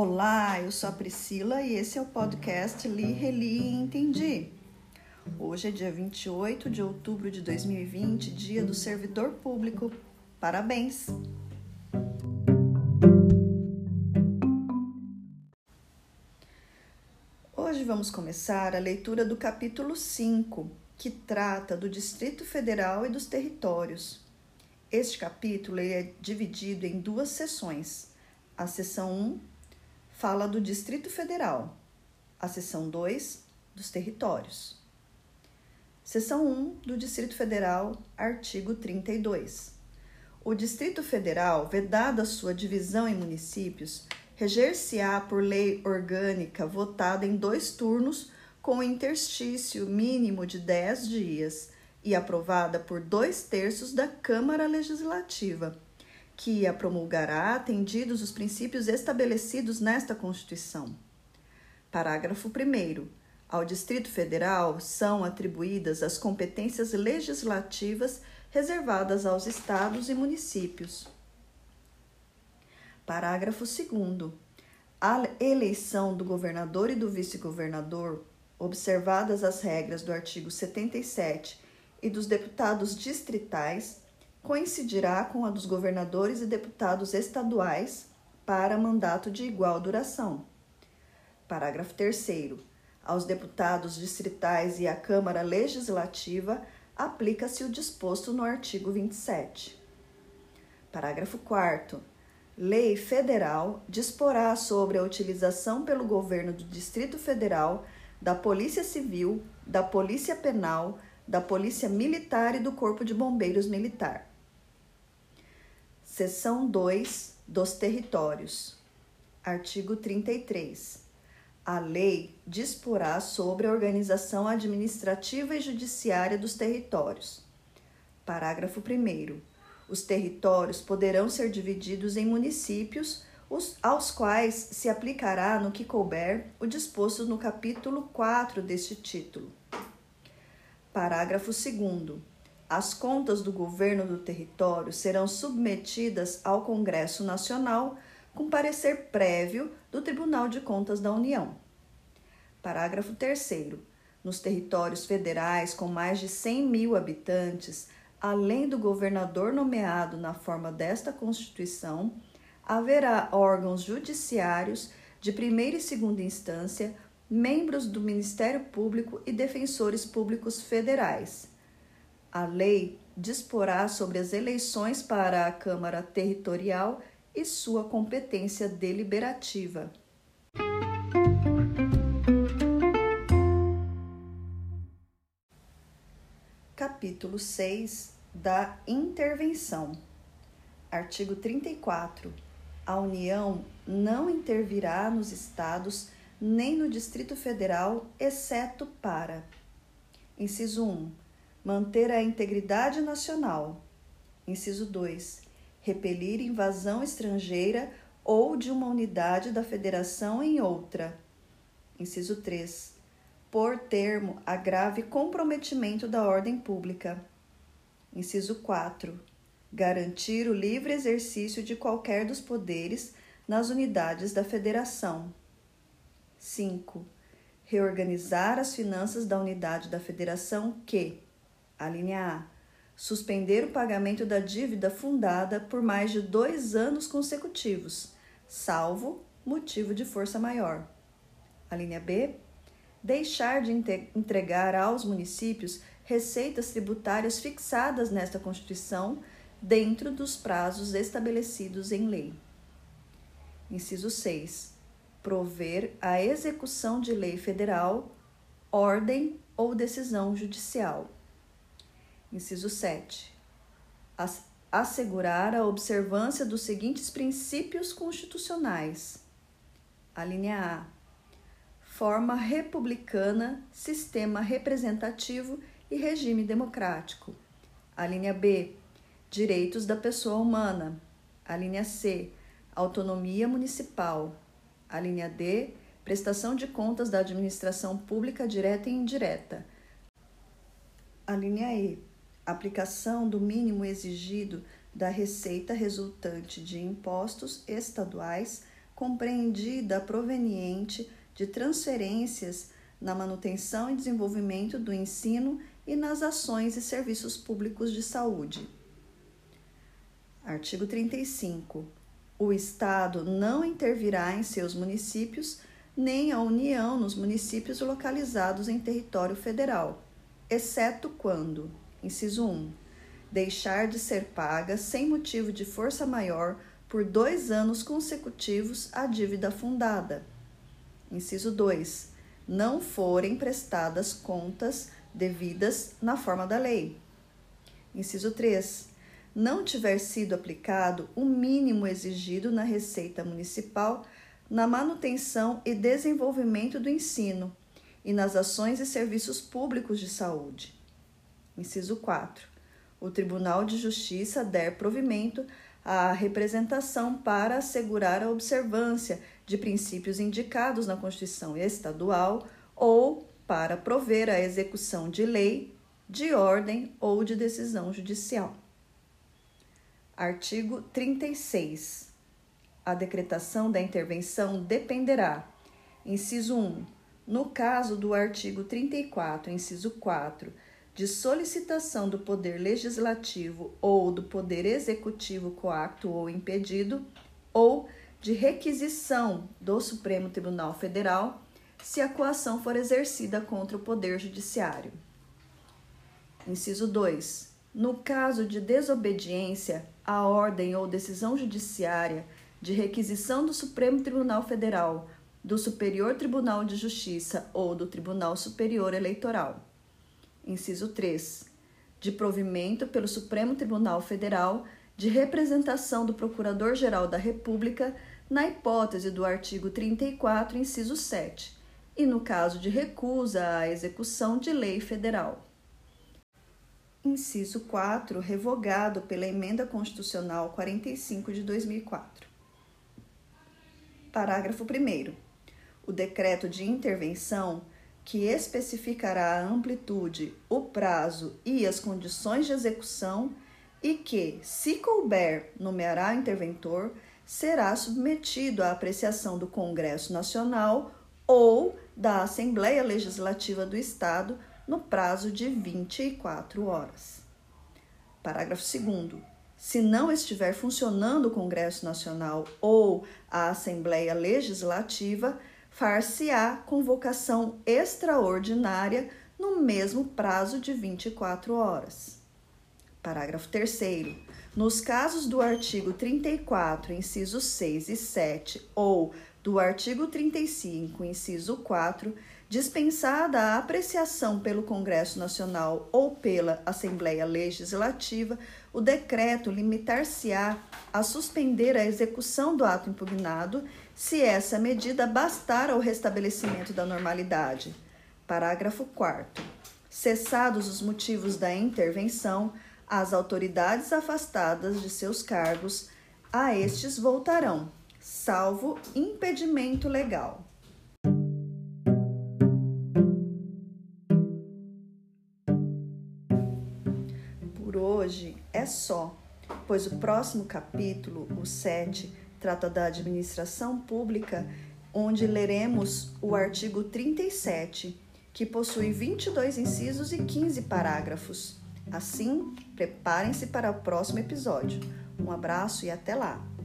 Olá, eu sou a Priscila e esse é o podcast Li, Reli e Entendi. Hoje é dia 28 de outubro de 2020, dia do servidor público. Parabéns! Hoje vamos começar a leitura do capítulo 5, que trata do Distrito Federal e dos territórios. Este capítulo é dividido em duas sessões. A sessão 1 fala do Distrito Federal, a sessão 2 dos territórios. Seção 1 do Distrito Federal, artigo 32. O Distrito Federal, vedada sua divisão em municípios, reger-se-á por lei orgânica votada em dois turnos com interstício mínimo de 10 dias e aprovada por dois terços da Câmara Legislativa, que a promulgará atendidos os princípios estabelecidos nesta Constituição. Parágrafo 1. Ao Distrito Federal são atribuídas as competências legislativas reservadas aos estados e municípios. Parágrafo 2. A eleição do governador e do vice-governador, observadas as regras do artigo 77 e dos deputados distritais, coincidirá com a dos governadores e deputados estaduais para mandato de igual duração. Parágrafo 3. Aos deputados distritais e à Câmara Legislativa aplica-se o disposto no artigo 27. Parágrafo 4. Lei federal disporá sobre a utilização pelo governo do Distrito Federal da Polícia Civil, da Polícia Penal, da Polícia Militar e do Corpo de Bombeiros Militar. Seção 2 dos Territórios. Artigo 33. A lei disporá sobre a organização administrativa e judiciária dos territórios. Parágrafo 1 os territórios poderão ser divididos em municípios, aos quais se aplicará, no que couber, o disposto no capítulo 4 deste título. Parágrafo 2. As contas do governo do território serão submetidas ao Congresso Nacional com parecer prévio do Tribunal de Contas da União. Parágrafo 3. Nos territórios federais com mais de 100 mil habitantes, além do governador nomeado na forma desta Constituição, haverá órgãos judiciários de primeira e segunda instância, membros do Ministério Público e defensores públicos federais. A lei disporá sobre as eleições para a Câmara Territorial e sua competência deliberativa. Capítulo 6 da Intervenção. Artigo 34. A União não intervirá nos estados nem no Distrito Federal, exceto para: Inciso 1. Manter a integridade nacional. Inciso 2. Repelir invasão estrangeira ou de uma unidade da federação em outra. Inciso 3 por termo a grave comprometimento da ordem pública. Inciso 4. Garantir o livre exercício de qualquer dos poderes nas unidades da Federação. 5. Reorganizar as finanças da unidade da Federação que, a linha A, suspender o pagamento da dívida fundada por mais de dois anos consecutivos, salvo motivo de força maior. A linha B, deixar de entregar aos municípios receitas tributárias fixadas nesta Constituição dentro dos prazos estabelecidos em lei. Inciso 6. Prover a execução de lei federal, ordem ou decisão judicial. Inciso 7. Assegurar a observância dos seguintes princípios constitucionais. A linha A forma republicana, sistema representativo e regime democrático. A linha B, direitos da pessoa humana. A linha C, autonomia municipal. A linha D, prestação de contas da administração pública direta e indireta. A linha E, aplicação do mínimo exigido da receita resultante de impostos estaduais compreendida proveniente de transferências na manutenção e desenvolvimento do ensino e nas ações e serviços públicos de saúde. Artigo 35. O Estado não intervirá em seus municípios, nem a União nos municípios localizados em território federal, exceto quando, inciso 1, deixar de ser paga sem motivo de força maior por dois anos consecutivos a dívida fundada. Inciso 2. Não forem prestadas contas devidas na forma da lei. Inciso 3. Não tiver sido aplicado o mínimo exigido na Receita Municipal na manutenção e desenvolvimento do ensino e nas ações e serviços públicos de saúde. Inciso 4. O Tribunal de Justiça der provimento à representação para assegurar a observância de princípios indicados na Constituição Estadual ou para prover a execução de lei, de ordem ou de decisão judicial. Artigo 36. A decretação da intervenção dependerá, inciso 1, no caso do artigo 34, inciso 4, de solicitação do Poder Legislativo ou do Poder Executivo coacto ou impedido, ou de requisição do Supremo Tribunal Federal se a coação for exercida contra o Poder Judiciário. Inciso 2. No caso de desobediência à ordem ou decisão judiciária de requisição do Supremo Tribunal Federal, do Superior Tribunal de Justiça ou do Tribunal Superior Eleitoral. Inciso 3. De provimento pelo Supremo Tribunal Federal de representação do Procurador-Geral da República na hipótese do artigo 34, inciso 7, e no caso de recusa à execução de lei federal. Inciso 4, revogado pela Emenda Constitucional 45 de 2004. Parágrafo 1. O decreto de intervenção, que especificará a amplitude, o prazo e as condições de execução e que, se couber, nomeará interventor, será submetido à apreciação do Congresso Nacional ou da Assembleia Legislativa do Estado no prazo de 24 horas. Parágrafo 2. Se não estiver funcionando o Congresso Nacional ou a Assembleia Legislativa, far-se-á convocação extraordinária no mesmo prazo de 24 horas. Parágrafo 3. Nos casos do artigo 34, incisos 6 e 7, ou do artigo 35, inciso 4, dispensada a apreciação pelo Congresso Nacional ou pela Assembleia Legislativa, o decreto limitar-se-á a suspender a execução do ato impugnado, se essa medida bastar ao restabelecimento da normalidade. Parágrafo 4. Cessados os motivos da intervenção, as autoridades afastadas de seus cargos a estes voltarão salvo impedimento legal. É só, pois o próximo capítulo, o 7, trata da administração pública, onde leremos o artigo 37, que possui 22 incisos e 15 parágrafos. Assim, preparem-se para o próximo episódio. Um abraço e até lá!